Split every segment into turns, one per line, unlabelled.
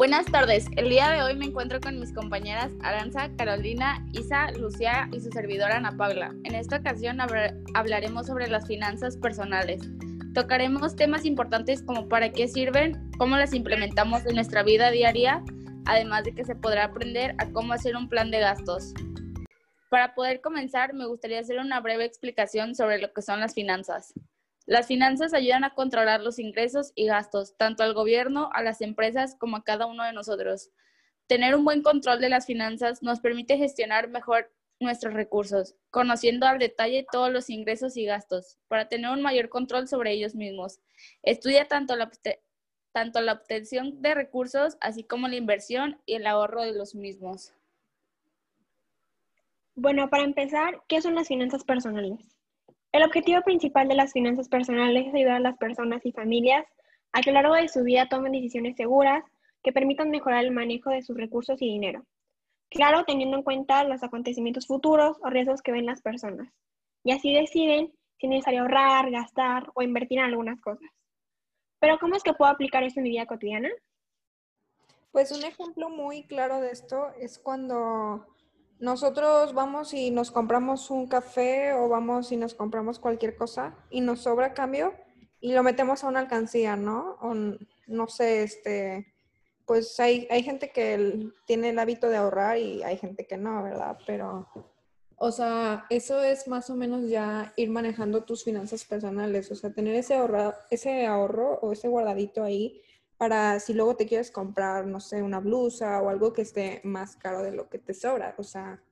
Buenas tardes. El día de hoy me encuentro con mis compañeras Aranza, Carolina, Isa, Lucía y su servidora Ana Paula. En esta ocasión hablaremos sobre las finanzas personales. Tocaremos temas importantes como para qué sirven, cómo las implementamos en nuestra vida diaria, además de que se podrá aprender a cómo hacer un plan de gastos. Para poder comenzar, me gustaría hacer una breve explicación sobre lo que son las finanzas. Las finanzas ayudan a controlar los ingresos y gastos, tanto al gobierno, a las empresas, como a cada uno de nosotros. Tener un buen control de las finanzas nos permite gestionar mejor nuestros recursos, conociendo al detalle todos los ingresos y gastos, para tener un mayor control sobre ellos mismos. Estudia tanto la, tanto la obtención de recursos, así como la inversión y el ahorro de los mismos.
Bueno, para empezar, ¿qué son las finanzas personales? El objetivo principal de las finanzas personales es ayudar a las personas y familias a que a lo largo de su vida tomen decisiones seguras que permitan mejorar el manejo de sus recursos y dinero. Claro, teniendo en cuenta los acontecimientos futuros o riesgos que ven las personas. Y así deciden si es necesario ahorrar, gastar o invertir en algunas cosas. Pero ¿cómo es que puedo aplicar esto en mi vida cotidiana?
Pues un ejemplo muy claro de esto es cuando nosotros vamos y nos compramos un café o vamos y nos compramos cualquier cosa y nos sobra cambio y lo metemos a una alcancía, ¿no? O no sé, este, pues hay, hay gente que tiene el hábito de ahorrar y hay gente que no, ¿verdad? Pero, o sea, eso es más o menos ya ir manejando tus finanzas personales, o sea, tener ese, ese ahorro o ese guardadito ahí para si luego te quieres comprar, no sé, una blusa o algo que esté más caro de lo que te sobra. O sea,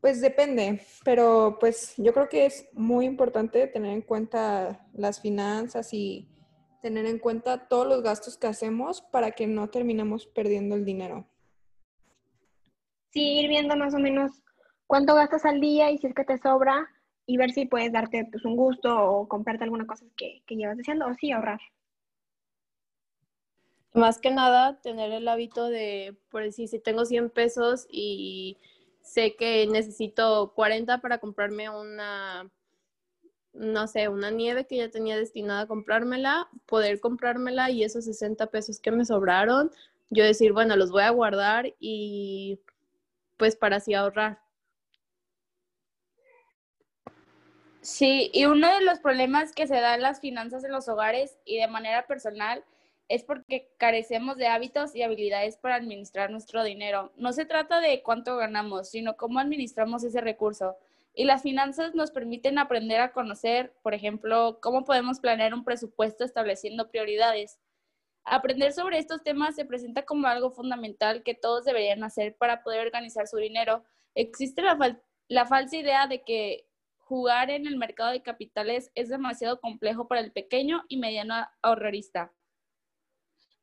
pues depende, pero pues yo creo que es muy importante tener en cuenta las finanzas y tener en cuenta todos los gastos que hacemos para que no terminemos perdiendo el dinero.
Sí, ir viendo más o menos cuánto gastas al día y si es que te sobra y ver si puedes darte pues, un gusto o comprarte alguna cosa que, que llevas deseando o sí ahorrar.
Más que nada, tener el hábito de, por decir, si tengo 100 pesos y sé que necesito 40 para comprarme una, no sé, una nieve que ya tenía destinada a comprármela, poder comprármela y esos 60 pesos que me sobraron, yo decir, bueno, los voy a guardar y pues para así ahorrar.
Sí, y uno de los problemas que se da en las finanzas en los hogares y de manera personal es porque carecemos de hábitos y habilidades para administrar nuestro dinero. No se trata de cuánto ganamos, sino cómo administramos ese recurso. Y las finanzas nos permiten aprender a conocer, por ejemplo, cómo podemos planear un presupuesto estableciendo prioridades. Aprender sobre estos temas se presenta como algo fundamental que todos deberían hacer para poder organizar su dinero. Existe la, falsa idea de que jugar en el mercado de capitales es demasiado complejo para el pequeño y mediano ahorrarista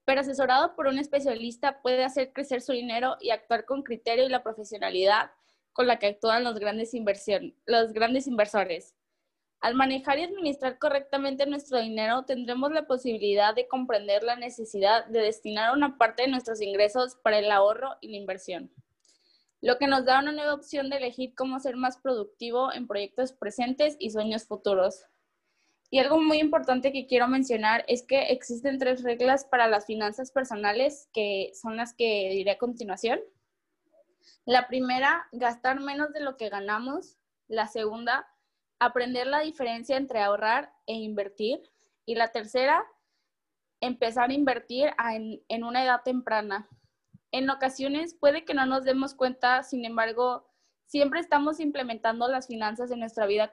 pero asesorado por un especialista puede hacer crecer su dinero y actuar con criterio y la profesionalidad con la que actúan los grandes, los grandes inversores. Al manejar y administrar correctamente nuestro dinero, tendremos la posibilidad de comprender la necesidad de destinar una parte de nuestros ingresos para el ahorro y la inversión, lo que nos da una nueva opción de elegir cómo ser más productivo en proyectos presentes y sueños futuros. Y algo muy importante que quiero mencionar es que existen tres reglas para las finanzas personales, que son las que diré a continuación. La primera, gastar menos de lo que ganamos. La segunda, aprender la diferencia entre ahorrar e invertir. Y la tercera, empezar a invertir en, una edad temprana. En ocasiones puede que no nos demos cuenta, sin embargo, siempre estamos implementando las finanzas en nuestra vida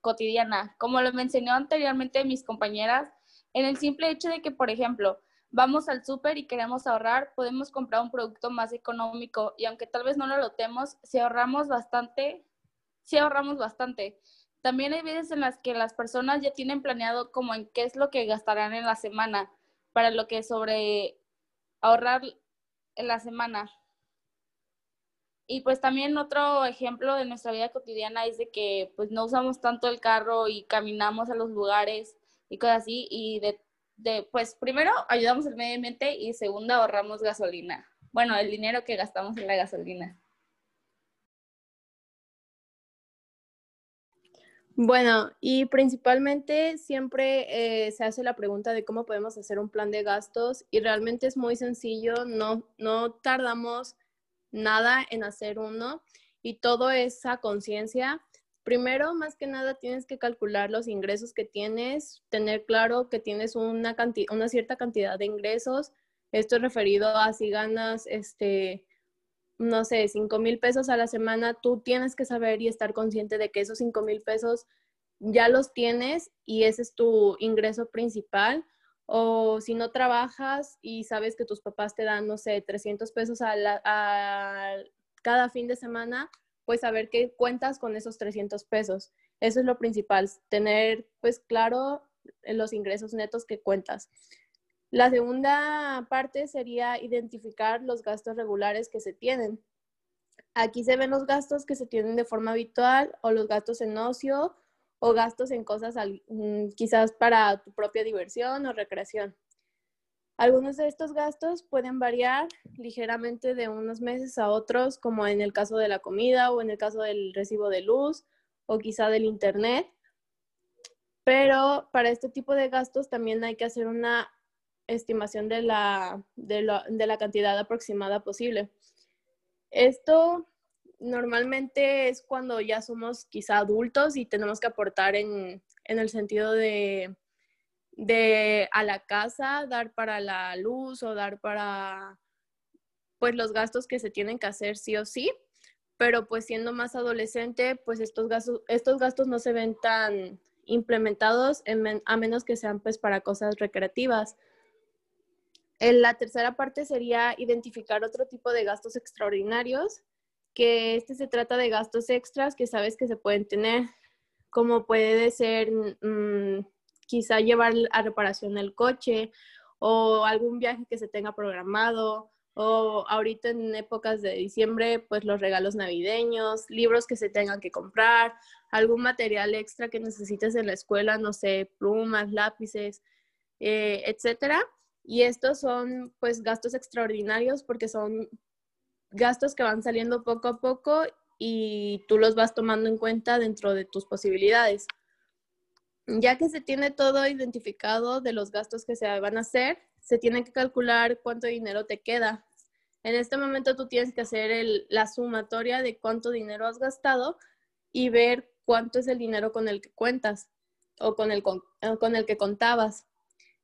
cotidiana. Como lo mencionó anteriormente mis compañeras, en el simple hecho de que, por ejemplo, vamos al súper y queremos ahorrar, podemos comprar un producto más económico y aunque tal vez no lo notemos, si ahorramos bastante, si ahorramos bastante. También hay veces en las que las personas ya tienen planeado como en qué es lo que gastarán en la semana, para lo que sobre ahorrar en la semana. Y pues también otro ejemplo de nuestra vida cotidiana es de que pues no usamos tanto el carro y caminamos a los lugares y cosas así. Y de, pues primero ayudamos al medio ambiente y segundo ahorramos gasolina. Bueno, el dinero que gastamos en la gasolina.
Bueno, y principalmente siempre eh, se hace la pregunta de cómo podemos hacer un plan de gastos y realmente es muy sencillo, no, no tardamos nada en hacer uno y todo es a conciencia. Primero, más que nada, tienes que calcular los ingresos que tienes, tener claro que tienes una, una cierta cantidad de ingresos. Esto es referido a si ganas, este, no sé, 5 mil pesos a la semana, tú tienes que saber y estar consciente de que esos 5 mil pesos ya los tienes y ese es tu ingreso principal. O si no trabajas y sabes que tus papás te dan, no sé, 300 pesos a, cada fin de semana, pues saber que cuentas con esos 300 pesos. Eso es lo principal, tener pues claro los ingresos netos que cuentas. La segunda parte sería identificar los gastos regulares que se tienen. Aquí se ven los gastos que se tienen de forma habitual o los gastos en ocio o gastos en cosas mm, quizás para tu propia diversión o recreación. Algunos de estos gastos pueden variar ligeramente de unos meses a otros, como en el caso de la comida o en el caso del recibo de luz o quizá del internet. Pero para este tipo de gastos también hay que hacer una estimación de la, de, la cantidad aproximada posible. Esto normalmente es cuando ya somos quizá adultos y tenemos que aportar en, en el sentido de, de, a la casa, dar para la luz o dar para pues los gastos que se tienen que hacer sí o sí, pero pues siendo más adolescente, pues estos gastos, estos gastos no se ven tan implementados a menos que sean pues para cosas recreativas. La tercera parte sería identificar otro tipo de gastos extraordinarios, que este se trata de gastos extras que sabes que se pueden tener, como puede ser mm, quizá llevar a reparación el coche o algún viaje que se tenga programado o ahorita en épocas de diciembre, pues los regalos navideños, libros que se tengan que comprar, algún material extra que necesites en la escuela, no sé, plumas, lápices, eh, etcétera. Y estos son pues gastos extraordinarios porque son gastos que van saliendo poco a poco y tú los vas tomando en cuenta dentro de tus posibilidades. Ya que se tiene todo identificado de los gastos que se van a hacer, se tiene que calcular cuánto dinero te queda. En este momento tú tienes que hacer la sumatoria de cuánto dinero has gastado y ver cuánto es el dinero con el que cuentas o con el, con el que contabas.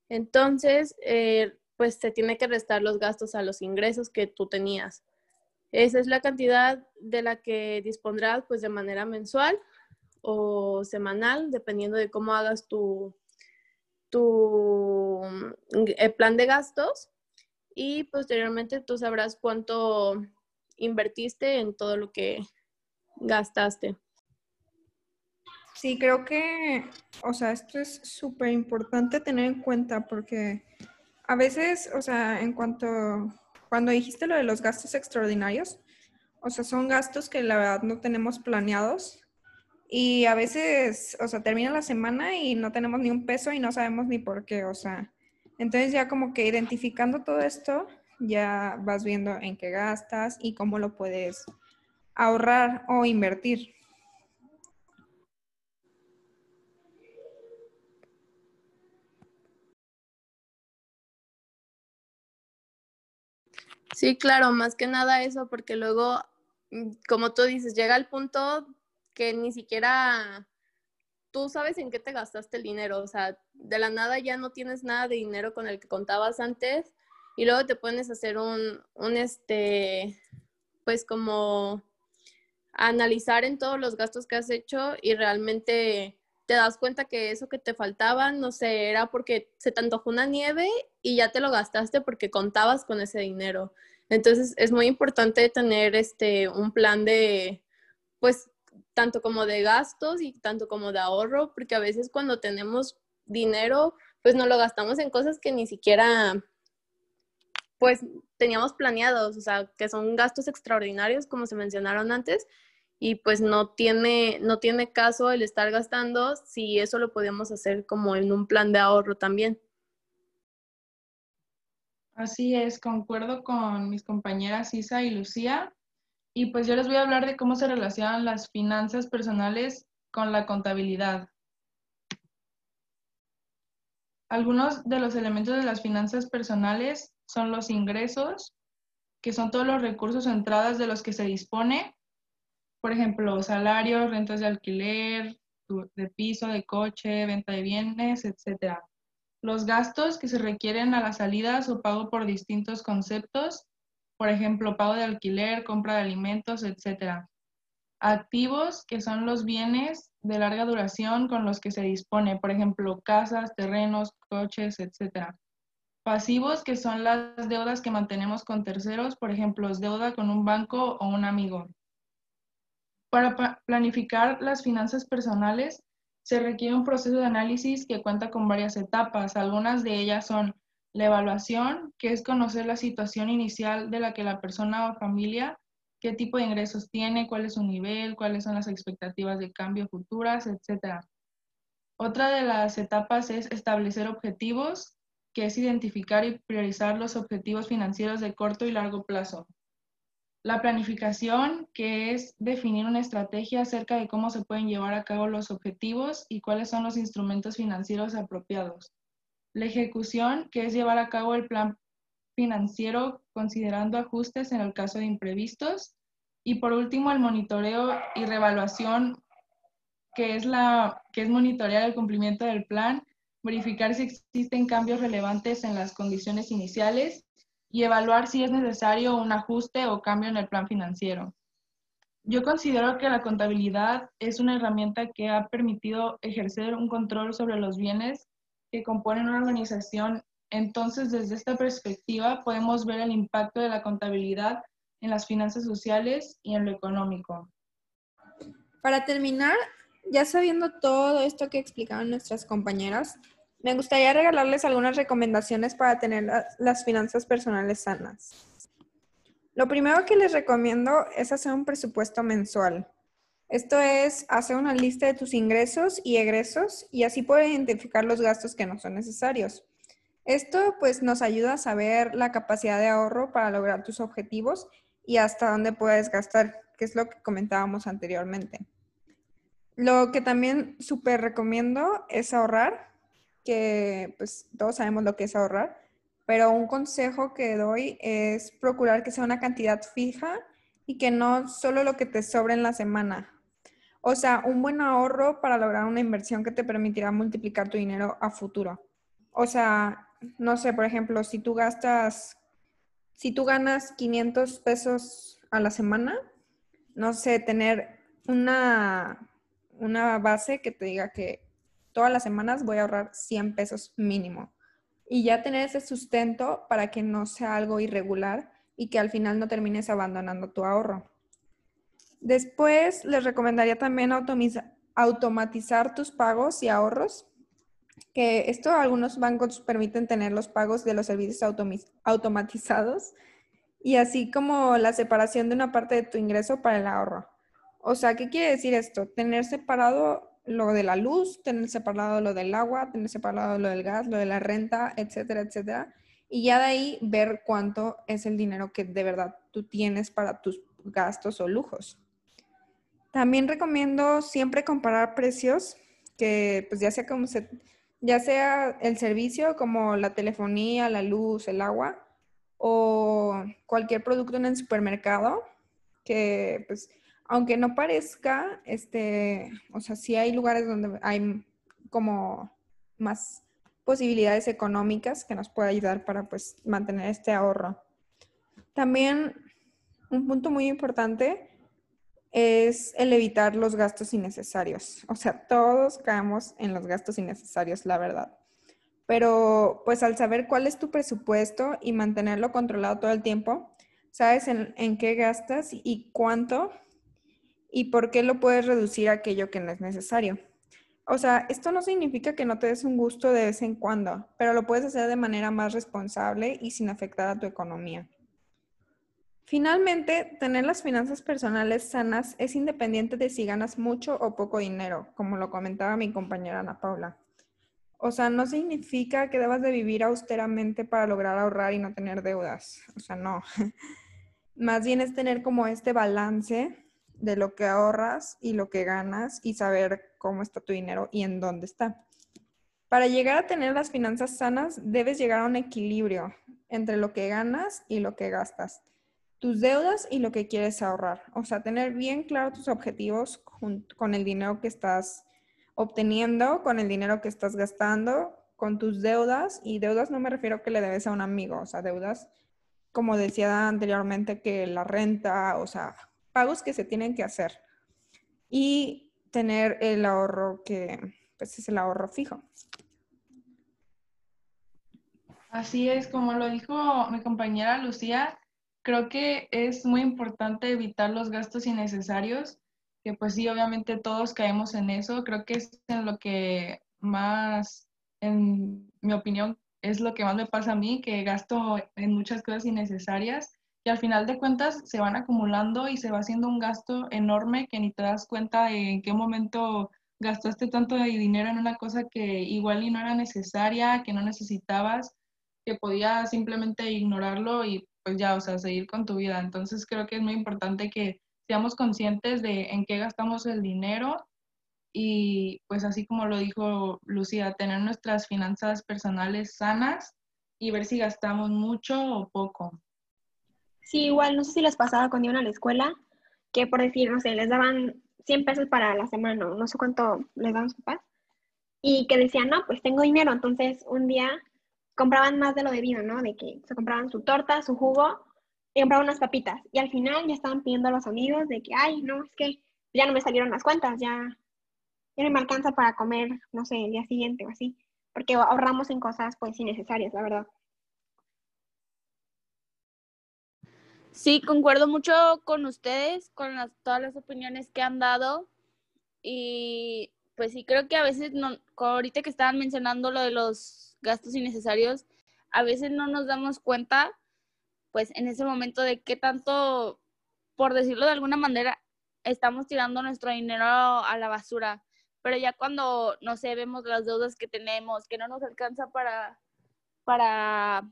Entonces, eh, pues se tiene que restar los gastos a los ingresos que tú tenías. Esa es la cantidad de la que dispondrás pues de manera mensual o semanal, dependiendo de cómo hagas tu, tu eh, plan de gastos. Y posteriormente tú sabrás cuánto invertiste en todo lo que gastaste.
Sí, creo que, o sea, esto es súper importante tener en cuenta porque a veces, o sea, en cuanto, cuando dijiste lo de los gastos extraordinarios, o sea, son gastos que la verdad no tenemos planeados y a veces, o sea, termina la semana y no tenemos ni un peso y no sabemos ni por qué, o sea, entonces ya como que identificando todo esto, ya vas viendo en qué gastas y cómo lo puedes ahorrar o invertir.
Sí, claro, más que nada eso, porque luego, mm, como tú dices, llega el punto que ni siquiera tú sabes en qué te gastaste el dinero, o sea, de la nada ya no tienes nada de dinero con el que contabas antes y luego te pones a hacer un, un este, pues como analizar en todos los gastos que has hecho y realmente te das cuenta que eso que te faltaba, no sé, era porque se te antojó una nieve y ya te lo gastaste porque contabas con ese dinero. Entonces es muy importante tener este un plan de, pues, tanto como de gastos y tanto como de ahorro, porque a veces cuando tenemos dinero, pues no lo gastamos en cosas que ni siquiera, pues, teníamos planeados, o sea, que son gastos extraordinarios, como se mencionaron antes, y pues no tiene, no tiene caso el estar gastando si eso lo podemos hacer como en un plan de ahorro también.
Así es, concuerdo con mis compañeras Isa y Lucía. Y pues yo les voy a hablar de cómo se relacionan las finanzas personales con la contabilidad. Algunos de los elementos de las finanzas personales son los ingresos, que son todos los recursos o entradas de los que se dispone, por ejemplo, salarios, rentas de alquiler, de piso, de coche, venta de bienes, etc. Los gastos que se requieren a las salidas o pago por distintos conceptos, por ejemplo, pago de alquiler, compra de alimentos, etc. Activos, que son los bienes de larga duración con los que se dispone, por ejemplo, casas, terrenos, coches, etc. Pasivos, que son las deudas que mantenemos con terceros, por ejemplo, deuda con un banco o un amigo. Para planificar las finanzas personales se requiere un proceso de análisis que cuenta con varias etapas. Algunas de ellas son la evaluación, que es conocer la situación inicial de la que la persona o familia, qué tipo de ingresos tiene, cuál es su nivel, cuáles son las expectativas de cambio futuras, etc. Otra de las etapas es establecer objetivos, que es identificar y priorizar los objetivos financieros de corto y largo plazo. La planificación, que es definir una estrategia acerca de cómo se pueden llevar a cabo los objetivos y cuáles son los instrumentos financieros apropiados. La ejecución, que es llevar a cabo el plan financiero considerando ajustes en el caso de imprevistos. Y por último, el monitoreo y revaluación, que es, la, que es monitorear el cumplimiento del plan, verificar si existen cambios relevantes en las condiciones iniciales y evaluar si es necesario un ajuste o cambio en el plan financiero. Yo considero que la contabilidad es una herramienta que ha permitido ejercer un control sobre los bienes que componen una organización. Entonces, desde esta perspectiva, podemos ver el impacto de la contabilidad en las finanzas sociales y en lo económico.
Para terminar, ya sabiendo todo esto que explicaron nuestras compañeras, me gustaría regalarles algunas recomendaciones para tener las finanzas personales sanas. Lo primero que les recomiendo es hacer un presupuesto mensual. Esto es hacer una lista de tus ingresos y egresos y así poder identificar los gastos que no son necesarios. Esto pues nos ayuda a saber la capacidad de ahorro para lograr tus objetivos y hasta dónde puedes gastar, que es lo que comentábamos anteriormente. Lo que también súper recomiendo es ahorrar que pues todos sabemos lo que es ahorrar, pero un consejo que doy es procurar que sea una cantidad fija y que no solo lo que te sobre en la semana. O sea, un buen ahorro para lograr una inversión que te permitirá multiplicar tu dinero a futuro. O sea, no sé, por ejemplo, si tú gastas, si tú ganas 500 pesos a la semana, no sé, tener una, una base que te diga que todas las semanas voy a ahorrar 100 pesos mínimo. Y ya tener ese sustento para que no sea algo irregular y que al final no termines abandonando tu ahorro. Después les recomendaría también automatizar tus pagos y ahorros, que esto algunos bancos permiten tener los pagos de los servicios automatizados y así como la separación de una parte de tu ingreso para el ahorro. O sea, ¿qué quiere decir esto? Tener separado lo de la luz, tener separado lo del agua, tener separado lo del gas, lo de la renta, etcétera, etcétera. Y ya de ahí ver cuánto es el dinero que de verdad tú tienes para tus gastos o lujos. También recomiendo siempre comparar precios, que pues ya sea como ya sea el servicio como la telefonía, la luz, el agua o cualquier producto en el supermercado, que pues aunque no parezca, este, o sea, sí hay lugares donde hay como más posibilidades económicas que nos puede ayudar para pues mantener este ahorro. También un punto muy importante es el evitar los gastos innecesarios. O sea, todos caemos en los gastos innecesarios, la verdad. Pero pues al saber cuál es tu presupuesto y mantenerlo controlado todo el tiempo, sabes en, en qué gastas y cuánto y por qué lo puedes reducir a aquello que no es necesario. O sea, esto no significa que no te des un gusto de vez en cuando, pero lo puedes hacer de manera más responsable y sin afectar a tu economía. Finalmente, tener las finanzas personales sanas es independiente de si ganas mucho o poco dinero, como lo comentaba mi compañera Ana Paula. O sea, no significa que debas de vivir austeramente para lograr ahorrar y no tener deudas. O sea, no. Más bien es tener como este balance de lo que ahorras y lo que ganas y saber cómo está tu dinero y en dónde está. Para llegar a tener las finanzas sanas, debes llegar a un equilibrio entre lo que ganas y lo que gastas, tus deudas y lo que quieres ahorrar. O sea, tener bien claro tus objetivos con el dinero que estás obteniendo, con el dinero que estás gastando, con tus deudas. Y deudas no me refiero que le debes a un amigo, o sea, deudas, como decía anteriormente, que la renta, o sea, pagos que se tienen que hacer. Y tener el ahorro que, pues, es el ahorro fijo.
Así es, como lo dijo mi compañera Lucía, creo que es muy importante evitar los gastos innecesarios, que pues sí, obviamente todos caemos en eso. Creo que es en lo que más, en mi opinión, es lo que más me pasa a mí, que gasto en muchas cosas innecesarias y al final de cuentas se van acumulando y se va haciendo un gasto enorme que ni te das cuenta de en qué momento gastaste tanto dinero en una cosa que igual y no era necesaria, que no necesitabas que podía simplemente ignorarlo y pues ya, o sea, seguir con tu vida. Entonces creo que es muy importante que seamos conscientes de en qué gastamos el dinero y pues así como lo dijo Lucía, tener nuestras finanzas personales sanas y ver si gastamos mucho o poco.
Sí, igual, no sé si les pasaba cuando iban a la escuela, que por decir, no sé, les daban 100 pesos para la semana, no sé cuánto les daban sus papás, y que decían, no, pues tengo dinero, entonces un día compraban más de lo debido, ¿no? De que se compraban su torta, su jugo y compraban unas papitas. Y al final ya estaban pidiendo a los amigos de que, ay, no, es que ya no me salieron las cuentas, ya, ya no me alcanza para comer, no sé, el día siguiente o así. Porque ahorramos en cosas pues innecesarias, la verdad.
Sí, concuerdo mucho con ustedes, con todas las opiniones que han dado. Y pues sí, creo que a veces, no, ahorita que estaban mencionando lo de los gastos innecesarios, a veces no nos damos cuenta, pues en ese momento de qué tanto, por decirlo de alguna manera, estamos tirando nuestro dinero a la basura. Pero ya cuando, no sé, vemos las deudas que tenemos, que no nos alcanza para, para,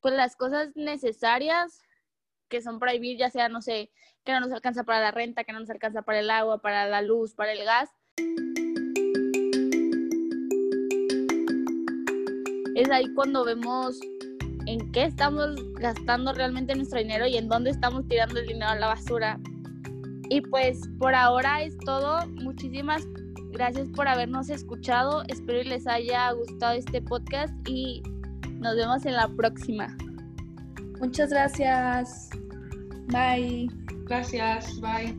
pues las cosas necesarias que son para vivir, ya sea, no sé, que no nos alcanza para la renta, que no nos alcanza para el agua, para la luz, para el gas. es ahí cuando vemos en qué estamos gastando realmente nuestro dinero y en dónde estamos tirando el dinero a la basura. Y pues por ahora es todo. Muchísimas gracias por habernos escuchado. Espero les haya gustado este podcast y nos vemos en la próxima.
Muchas gracias. Bye.
Gracias. Bye.